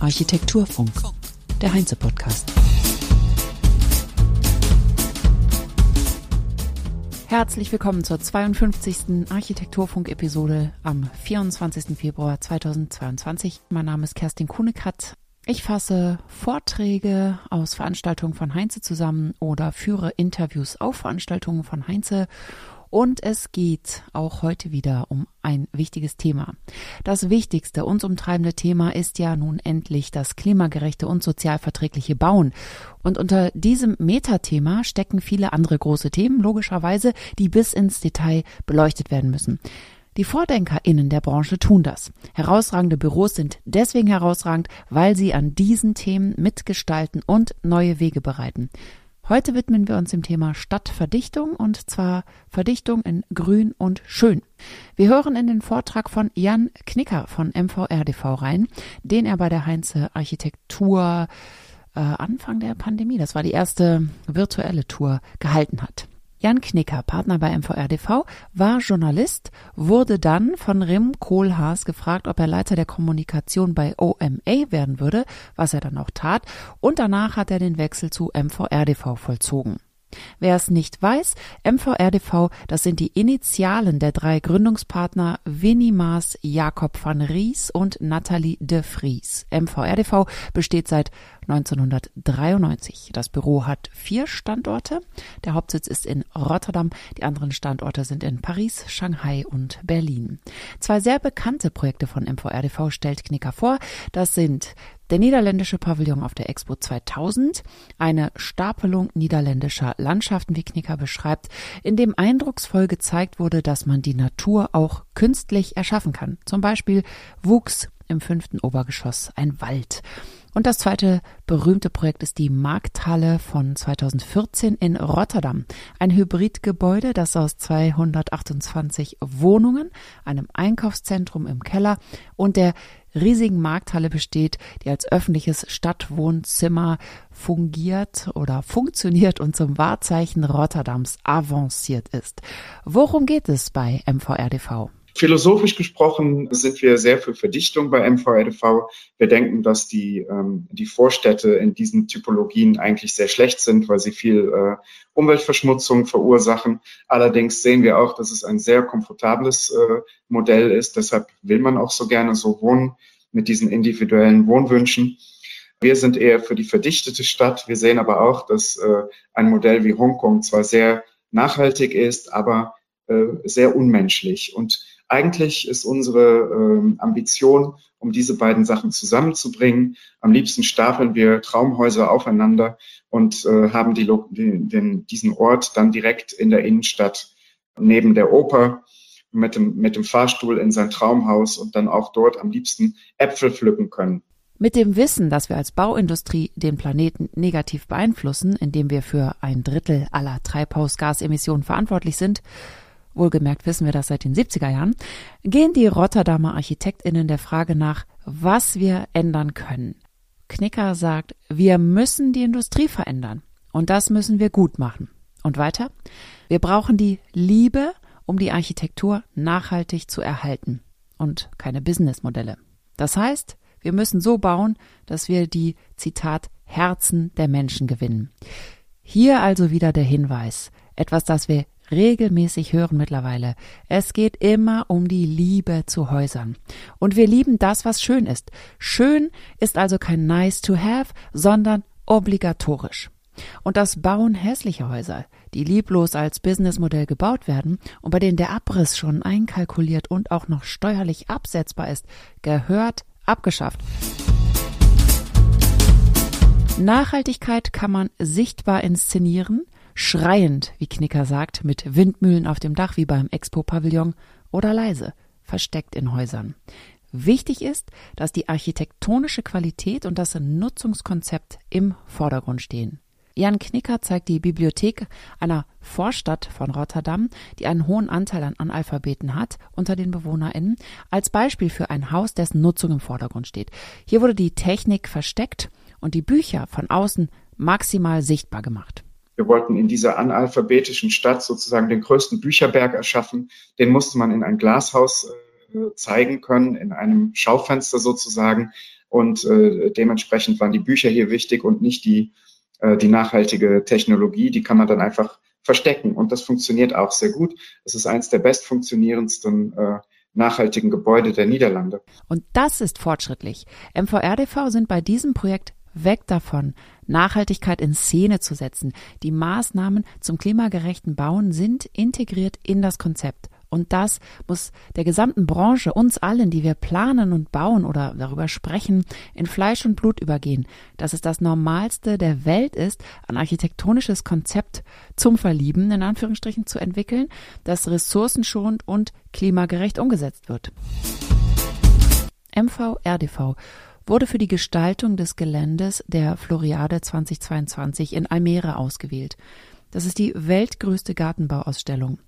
Architekturfunk. Architekturfunk, der Heinze-Podcast. Herzlich willkommen zur 52. Architekturfunk-Episode am 24. Februar 2022. Mein Name ist Kerstin Kunekat. Ich fasse Vorträge aus Veranstaltungen von Heinze zusammen oder führe Interviews auf Veranstaltungen von Heinze und es geht auch heute wieder um ein wichtiges Thema. Das wichtigste, uns umtreibende Thema ist ja nun endlich das klimagerechte und sozialverträgliche Bauen. Und unter diesem Metathema stecken viele andere große Themen, logischerweise, die bis ins Detail beleuchtet werden müssen. Die VordenkerInnen der Branche tun das. Herausragende Büros sind deswegen herausragend, weil sie an diesen Themen mitgestalten und neue Wege bereiten. Heute widmen wir uns dem Thema Stadtverdichtung und zwar Verdichtung in Grün und Schön. Wir hören in den Vortrag von Jan Knicker von MVRDV rein, den er bei der Heinze Architektur äh, Anfang der Pandemie, das war die erste virtuelle Tour, gehalten hat. Jan Knicker, Partner bei MVRDV, war Journalist, wurde dann von Rim Kohlhaas gefragt, ob er Leiter der Kommunikation bei OMA werden würde, was er dann auch tat, und danach hat er den Wechsel zu MVRDV vollzogen. Wer es nicht weiß, MVRDV, das sind die Initialen der drei Gründungspartner Winnie Maas, Jakob van Ries und Nathalie de Vries. MVRDV besteht seit 1993. Das Büro hat vier Standorte. Der Hauptsitz ist in Rotterdam. Die anderen Standorte sind in Paris, Shanghai und Berlin. Zwei sehr bekannte Projekte von MVRDV stellt Knicker vor. Das sind der niederländische Pavillon auf der Expo 2000, eine Stapelung niederländischer Landschaften, wie Knicker beschreibt, in dem eindrucksvoll gezeigt wurde, dass man die Natur auch künstlich erschaffen kann. Zum Beispiel wuchs im fünften Obergeschoss ein Wald. Und das zweite berühmte Projekt ist die Markthalle von 2014 in Rotterdam. Ein Hybridgebäude, das aus 228 Wohnungen, einem Einkaufszentrum im Keller und der riesigen Markthalle besteht, die als öffentliches Stadtwohnzimmer fungiert oder funktioniert und zum Wahrzeichen Rotterdams avanciert ist. Worum geht es bei MVRDV? Philosophisch gesprochen sind wir sehr für Verdichtung bei MVRDV. Wir denken, dass die, ähm, die Vorstädte in diesen Typologien eigentlich sehr schlecht sind, weil sie viel äh, Umweltverschmutzung verursachen. Allerdings sehen wir auch, dass es ein sehr komfortables äh, Modell ist. Deshalb will man auch so gerne so wohnen mit diesen individuellen Wohnwünschen. Wir sind eher für die verdichtete Stadt. Wir sehen aber auch, dass äh, ein Modell wie Hongkong zwar sehr nachhaltig ist, aber äh, sehr unmenschlich. Und eigentlich ist unsere ähm, Ambition, um diese beiden Sachen zusammenzubringen. Am liebsten stapeln wir Traumhäuser aufeinander und äh, haben die, den, diesen Ort dann direkt in der Innenstadt neben der Oper mit dem, mit dem Fahrstuhl in sein Traumhaus und dann auch dort am liebsten Äpfel pflücken können. Mit dem Wissen, dass wir als Bauindustrie den Planeten negativ beeinflussen, indem wir für ein Drittel aller Treibhausgasemissionen verantwortlich sind, wohlgemerkt wissen wir das seit den 70er Jahren, gehen die Rotterdamer Architektinnen der Frage nach, was wir ändern können. Knicker sagt, wir müssen die Industrie verändern und das müssen wir gut machen. Und weiter, wir brauchen die Liebe, um die Architektur nachhaltig zu erhalten und keine Businessmodelle. Das heißt, wir müssen so bauen, dass wir die, Zitat, Herzen der Menschen gewinnen. Hier also wieder der Hinweis, etwas, das wir regelmäßig hören mittlerweile. Es geht immer um die Liebe zu Häusern. Und wir lieben das, was schön ist. Schön ist also kein nice to have, sondern obligatorisch. Und das Bauen hässlicher Häuser, die lieblos als Businessmodell gebaut werden und bei denen der Abriss schon einkalkuliert und auch noch steuerlich absetzbar ist, gehört abgeschafft. Nachhaltigkeit kann man sichtbar inszenieren, schreiend, wie Knicker sagt, mit Windmühlen auf dem Dach wie beim Expo-Pavillon oder leise, versteckt in Häusern. Wichtig ist, dass die architektonische Qualität und das Nutzungskonzept im Vordergrund stehen. Jan Knicker zeigt die Bibliothek einer Vorstadt von Rotterdam, die einen hohen Anteil an Analphabeten hat unter den BewohnerInnen, als Beispiel für ein Haus, dessen Nutzung im Vordergrund steht. Hier wurde die Technik versteckt und die Bücher von außen maximal sichtbar gemacht. Wir wollten in dieser analphabetischen Stadt sozusagen den größten Bücherberg erschaffen. Den musste man in ein Glashaus äh, zeigen können in einem Schaufenster sozusagen. Und äh, dementsprechend waren die Bücher hier wichtig und nicht die, äh, die nachhaltige Technologie. Die kann man dann einfach verstecken. Und das funktioniert auch sehr gut. Es ist eines der bestfunktionierendsten nachhaltigen Gebäude der Niederlande. Und das ist fortschrittlich. MVRDV sind bei diesem Projekt weg davon, Nachhaltigkeit in Szene zu setzen. Die Maßnahmen zum klimagerechten Bauen sind integriert in das Konzept. Und das muss der gesamten Branche, uns allen, die wir planen und bauen oder darüber sprechen, in Fleisch und Blut übergehen, dass es das Normalste der Welt ist, ein architektonisches Konzept zum Verlieben in Anführungsstrichen zu entwickeln, das ressourcenschonend und klimagerecht umgesetzt wird. MVRDV wurde für die Gestaltung des Geländes der Floriade 2022 in Almere ausgewählt. Das ist die weltgrößte Gartenbauausstellung.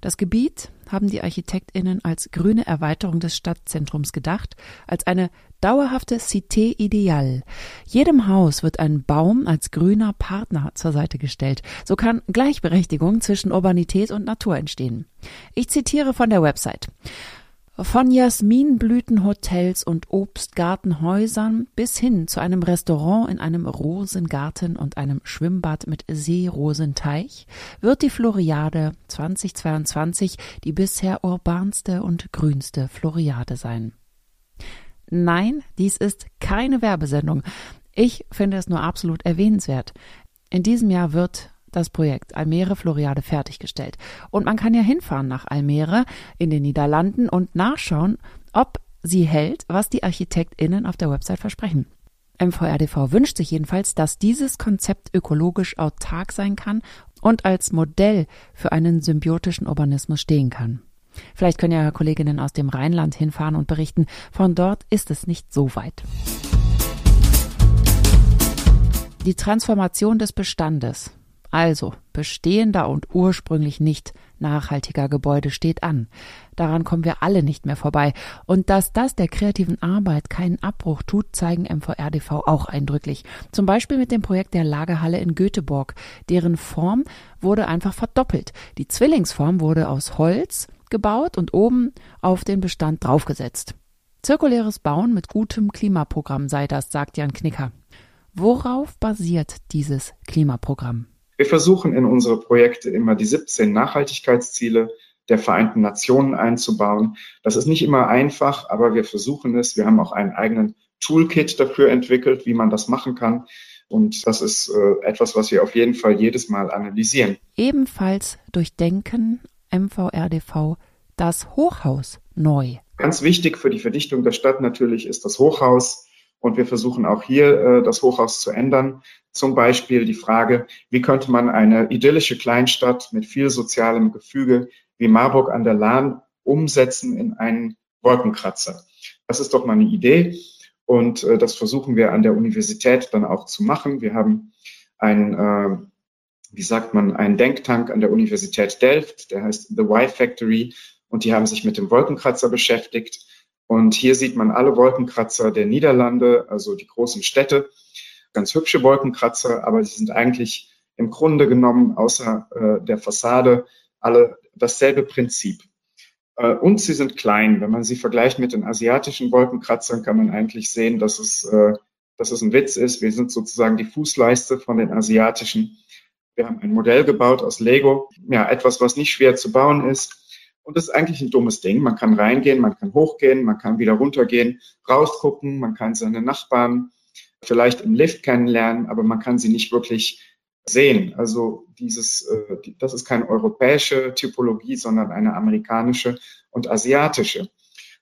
Das Gebiet haben die ArchitektInnen als grüne Erweiterung des Stadtzentrums gedacht, als eine dauerhafte Cité ideal. Jedem Haus wird ein Baum als grüner Partner zur Seite gestellt. So kann Gleichberechtigung zwischen Urbanität und Natur entstehen. Ich zitiere von der Website. Von Jasminblütenhotels und Obstgartenhäusern bis hin zu einem Restaurant in einem Rosengarten und einem Schwimmbad mit Seerosenteich wird die Floriade 2022 die bisher urbanste und grünste Floriade sein. Nein, dies ist keine Werbesendung. Ich finde es nur absolut erwähnenswert. In diesem Jahr wird das Projekt Almere Floriade fertiggestellt. Und man kann ja hinfahren nach Almere in den Niederlanden und nachschauen, ob sie hält, was die ArchitektInnen auf der Website versprechen. MVRDV wünscht sich jedenfalls, dass dieses Konzept ökologisch autark sein kann und als Modell für einen symbiotischen Urbanismus stehen kann. Vielleicht können ja Kolleginnen aus dem Rheinland hinfahren und berichten, von dort ist es nicht so weit. Die Transformation des Bestandes also bestehender und ursprünglich nicht nachhaltiger Gebäude steht an. Daran kommen wir alle nicht mehr vorbei. Und dass das der kreativen Arbeit keinen Abbruch tut, zeigen MVRDV auch eindrücklich. Zum Beispiel mit dem Projekt der Lagerhalle in Göteborg. Deren Form wurde einfach verdoppelt. Die Zwillingsform wurde aus Holz gebaut und oben auf den Bestand draufgesetzt. Zirkuläres Bauen mit gutem Klimaprogramm sei das, sagt Jan Knicker. Worauf basiert dieses Klimaprogramm? Wir versuchen in unsere Projekte immer die 17 Nachhaltigkeitsziele der Vereinten Nationen einzubauen. Das ist nicht immer einfach, aber wir versuchen es. Wir haben auch einen eigenen Toolkit dafür entwickelt, wie man das machen kann. Und das ist äh, etwas, was wir auf jeden Fall jedes Mal analysieren. Ebenfalls durchdenken MVRDV das Hochhaus neu. Ganz wichtig für die Verdichtung der Stadt natürlich ist das Hochhaus. Und wir versuchen auch hier äh, das Hochhaus zu ändern. Zum Beispiel die Frage, wie könnte man eine idyllische Kleinstadt mit viel sozialem Gefüge wie Marburg an der Lahn umsetzen in einen Wolkenkratzer. Das ist doch mal eine Idee. Und äh, das versuchen wir an der Universität dann auch zu machen. Wir haben ein, äh, wie sagt man, einen Denktank an der Universität Delft, der heißt The Y Factory. Und die haben sich mit dem Wolkenkratzer beschäftigt und hier sieht man alle Wolkenkratzer der Niederlande, also die großen Städte. Ganz hübsche Wolkenkratzer, aber sie sind eigentlich im Grunde genommen außer äh, der Fassade alle dasselbe Prinzip. Äh, und sie sind klein. Wenn man sie vergleicht mit den asiatischen Wolkenkratzern, kann man eigentlich sehen, dass es, äh, dass es ein Witz ist. Wir sind sozusagen die Fußleiste von den asiatischen. Wir haben ein Modell gebaut aus Lego. Ja, etwas, was nicht schwer zu bauen ist und das ist eigentlich ein dummes Ding. Man kann reingehen, man kann hochgehen, man kann wieder runtergehen, rausgucken, man kann seine Nachbarn vielleicht im Lift kennenlernen, aber man kann sie nicht wirklich sehen. Also dieses, äh, das ist keine europäische Typologie, sondern eine amerikanische und asiatische.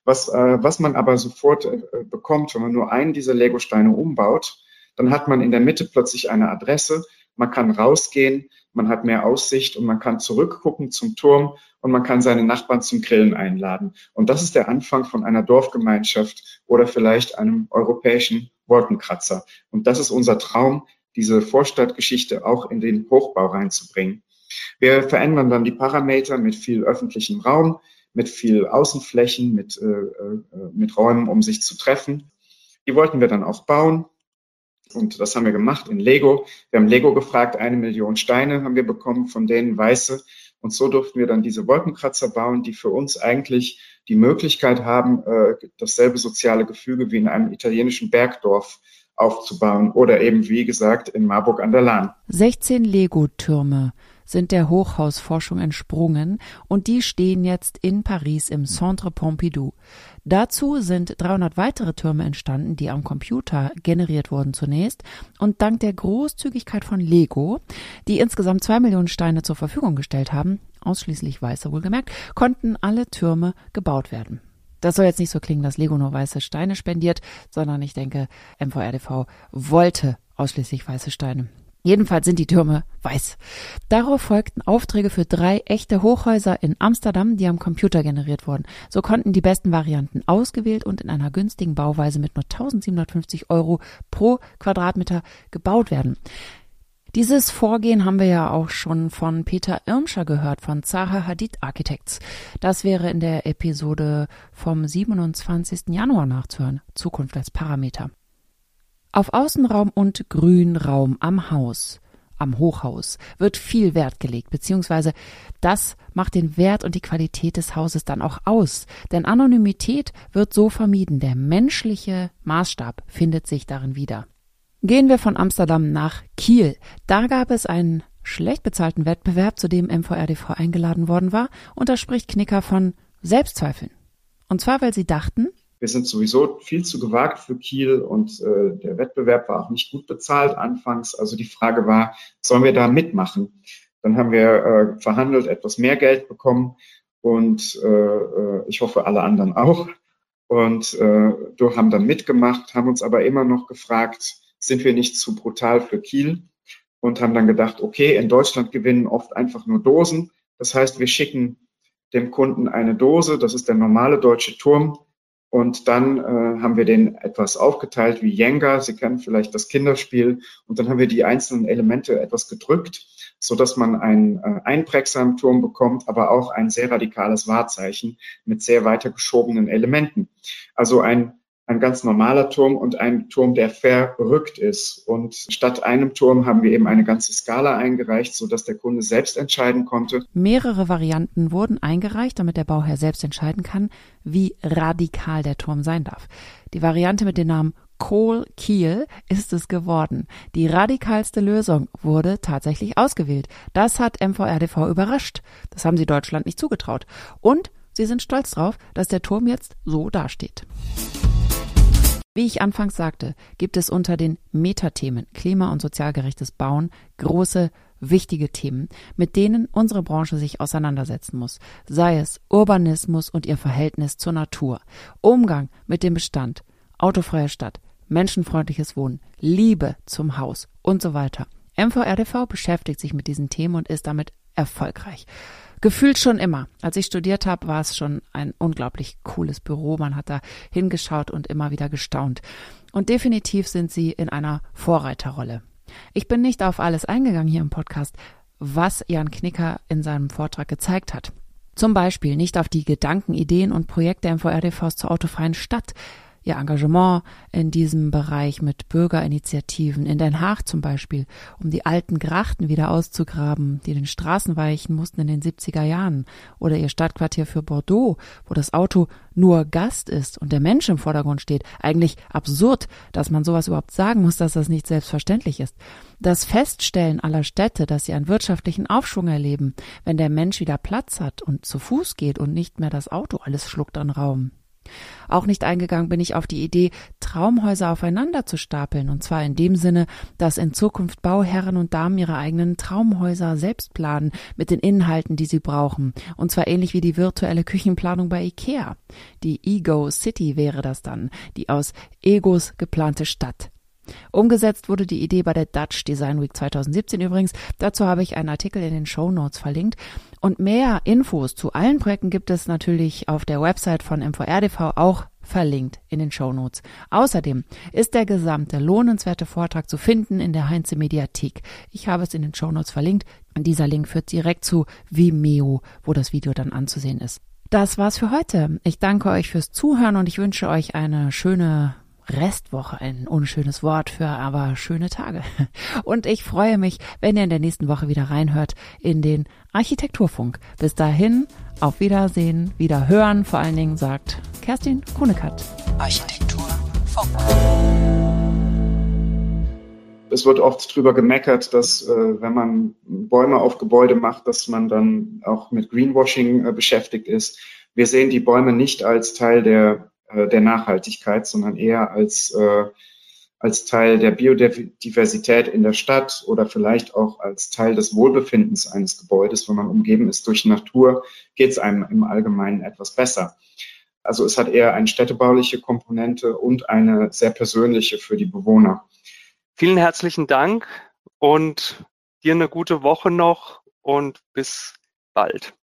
Was, äh, was man aber sofort äh, bekommt, wenn man nur einen dieser Lego-Steine umbaut, dann hat man in der Mitte plötzlich eine Adresse, man kann rausgehen, man hat mehr Aussicht und man kann zurückgucken zum Turm und man kann seine Nachbarn zum Grillen einladen. Und das ist der Anfang von einer Dorfgemeinschaft oder vielleicht einem europäischen Wolkenkratzer. Und das ist unser Traum, diese Vorstadtgeschichte auch in den Hochbau reinzubringen. Wir verändern dann die Parameter mit viel öffentlichem Raum, mit viel Außenflächen, mit, äh, äh, mit Räumen, um sich zu treffen. Die wollten wir dann auch bauen. Und das haben wir gemacht in Lego. Wir haben Lego gefragt, eine Million Steine haben wir bekommen, von denen weiße. Und so durften wir dann diese Wolkenkratzer bauen, die für uns eigentlich die Möglichkeit haben, äh, dasselbe soziale Gefüge wie in einem italienischen Bergdorf aufzubauen oder eben, wie gesagt, in Marburg an der Lahn. 16 Lego-Türme sind der Hochhausforschung entsprungen und die stehen jetzt in Paris im Centre Pompidou. Dazu sind 300 weitere Türme entstanden, die am Computer generiert wurden zunächst und dank der Großzügigkeit von Lego, die insgesamt zwei Millionen Steine zur Verfügung gestellt haben, ausschließlich weiße wohlgemerkt, konnten alle Türme gebaut werden. Das soll jetzt nicht so klingen, dass Lego nur weiße Steine spendiert, sondern ich denke, MVRDV wollte ausschließlich weiße Steine. Jedenfalls sind die Türme weiß. Darauf folgten Aufträge für drei echte Hochhäuser in Amsterdam, die am Computer generiert wurden. So konnten die besten Varianten ausgewählt und in einer günstigen Bauweise mit nur 1750 Euro pro Quadratmeter gebaut werden. Dieses Vorgehen haben wir ja auch schon von Peter Irmscher gehört von Zaha Hadid Architects. Das wäre in der Episode vom 27. Januar nachzuhören. Zukunft als Parameter. Auf Außenraum und Grünraum am Haus, am Hochhaus, wird viel Wert gelegt, beziehungsweise das macht den Wert und die Qualität des Hauses dann auch aus. Denn Anonymität wird so vermieden. Der menschliche Maßstab findet sich darin wieder. Gehen wir von Amsterdam nach Kiel. Da gab es einen schlecht bezahlten Wettbewerb, zu dem MVRDV eingeladen worden war, und da spricht Knicker von Selbstzweifeln. Und zwar, weil sie dachten, wir sind sowieso viel zu gewagt für Kiel und äh, der Wettbewerb war auch nicht gut bezahlt anfangs. Also die Frage war, sollen wir da mitmachen? Dann haben wir äh, verhandelt, etwas mehr Geld bekommen und äh, äh ich hoffe alle anderen auch. Und äh, wir haben dann mitgemacht, haben uns aber immer noch gefragt, sind wir nicht zu brutal für Kiel? Und haben dann gedacht, okay, in Deutschland gewinnen oft einfach nur Dosen. Das heißt, wir schicken dem Kunden eine Dose, das ist der normale deutsche Turm, und dann äh, haben wir den etwas aufgeteilt wie Jenga. Sie kennen vielleicht das Kinderspiel. Und dann haben wir die einzelnen Elemente etwas gedrückt, so dass man einen äh, einprägsamen Turm bekommt, aber auch ein sehr radikales Wahrzeichen mit sehr weitergeschobenen Elementen. Also ein ein ganz normaler Turm und ein Turm, der verrückt ist. Und statt einem Turm haben wir eben eine ganze Skala eingereicht, sodass der Kunde selbst entscheiden konnte. Mehrere Varianten wurden eingereicht, damit der Bauherr selbst entscheiden kann, wie radikal der Turm sein darf. Die Variante mit dem Namen Kohl Kiel ist es geworden. Die radikalste Lösung wurde tatsächlich ausgewählt. Das hat MVRDV überrascht. Das haben sie Deutschland nicht zugetraut. Und sie sind stolz drauf, dass der Turm jetzt so dasteht. Wie ich anfangs sagte, gibt es unter den Metathemen Klima- und sozialgerechtes Bauen große, wichtige Themen, mit denen unsere Branche sich auseinandersetzen muss, sei es Urbanismus und ihr Verhältnis zur Natur, Umgang mit dem Bestand, autofreie Stadt, menschenfreundliches Wohnen, Liebe zum Haus und so weiter. MVRDV beschäftigt sich mit diesen Themen und ist damit erfolgreich. Gefühlt schon immer. Als ich studiert habe, war es schon ein unglaublich cooles Büro. Man hat da hingeschaut und immer wieder gestaunt. Und definitiv sind sie in einer Vorreiterrolle. Ich bin nicht auf alles eingegangen hier im Podcast, was Jan Knicker in seinem Vortrag gezeigt hat. Zum Beispiel nicht auf die Gedanken, Ideen und Projekte MVRDVs zur autofreien Stadt, ihr Engagement in diesem Bereich mit Bürgerinitiativen in Den Haag zum Beispiel, um die alten Grachten wieder auszugraben, die den Straßen weichen mussten in den 70er Jahren, oder ihr Stadtquartier für Bordeaux, wo das Auto nur Gast ist und der Mensch im Vordergrund steht. Eigentlich absurd, dass man sowas überhaupt sagen muss, dass das nicht selbstverständlich ist. Das Feststellen aller Städte, dass sie einen wirtschaftlichen Aufschwung erleben, wenn der Mensch wieder Platz hat und zu Fuß geht und nicht mehr das Auto alles schluckt an Raum. Auch nicht eingegangen bin ich auf die Idee, Traumhäuser aufeinander zu stapeln, und zwar in dem Sinne, dass in Zukunft Bauherren und Damen ihre eigenen Traumhäuser selbst planen mit den Inhalten, die sie brauchen, und zwar ähnlich wie die virtuelle Küchenplanung bei IKEA. Die Ego City wäre das dann, die aus Egos geplante Stadt. Umgesetzt wurde die Idee bei der Dutch Design Week 2017 übrigens. Dazu habe ich einen Artikel in den Show Notes verlinkt. Und mehr Infos zu allen Projekten gibt es natürlich auf der Website von MVRDV auch verlinkt in den Show Notes. Außerdem ist der gesamte lohnenswerte Vortrag zu finden in der Heinze Mediathek. Ich habe es in den Show Notes verlinkt. Dieser Link führt direkt zu Vimeo, wo das Video dann anzusehen ist. Das war's für heute. Ich danke euch fürs Zuhören und ich wünsche euch eine schöne Restwoche, ein unschönes Wort für aber schöne Tage. Und ich freue mich, wenn ihr in der nächsten Woche wieder reinhört in den Architekturfunk. Bis dahin, auf Wiedersehen, wieder hören, vor allen Dingen sagt Kerstin Kunekat. Architekturfunk. Es wird oft drüber gemeckert, dass äh, wenn man Bäume auf Gebäude macht, dass man dann auch mit Greenwashing äh, beschäftigt ist. Wir sehen die Bäume nicht als Teil der, äh, der Nachhaltigkeit, sondern eher als, äh, als Teil der Biodiversität in der Stadt oder vielleicht auch als Teil des Wohlbefindens eines Gebäudes. Wenn man umgeben ist durch Natur, geht es einem im Allgemeinen etwas besser. Also es hat eher eine städtebauliche Komponente und eine sehr persönliche für die Bewohner. Vielen herzlichen Dank und dir eine gute Woche noch und bis bald.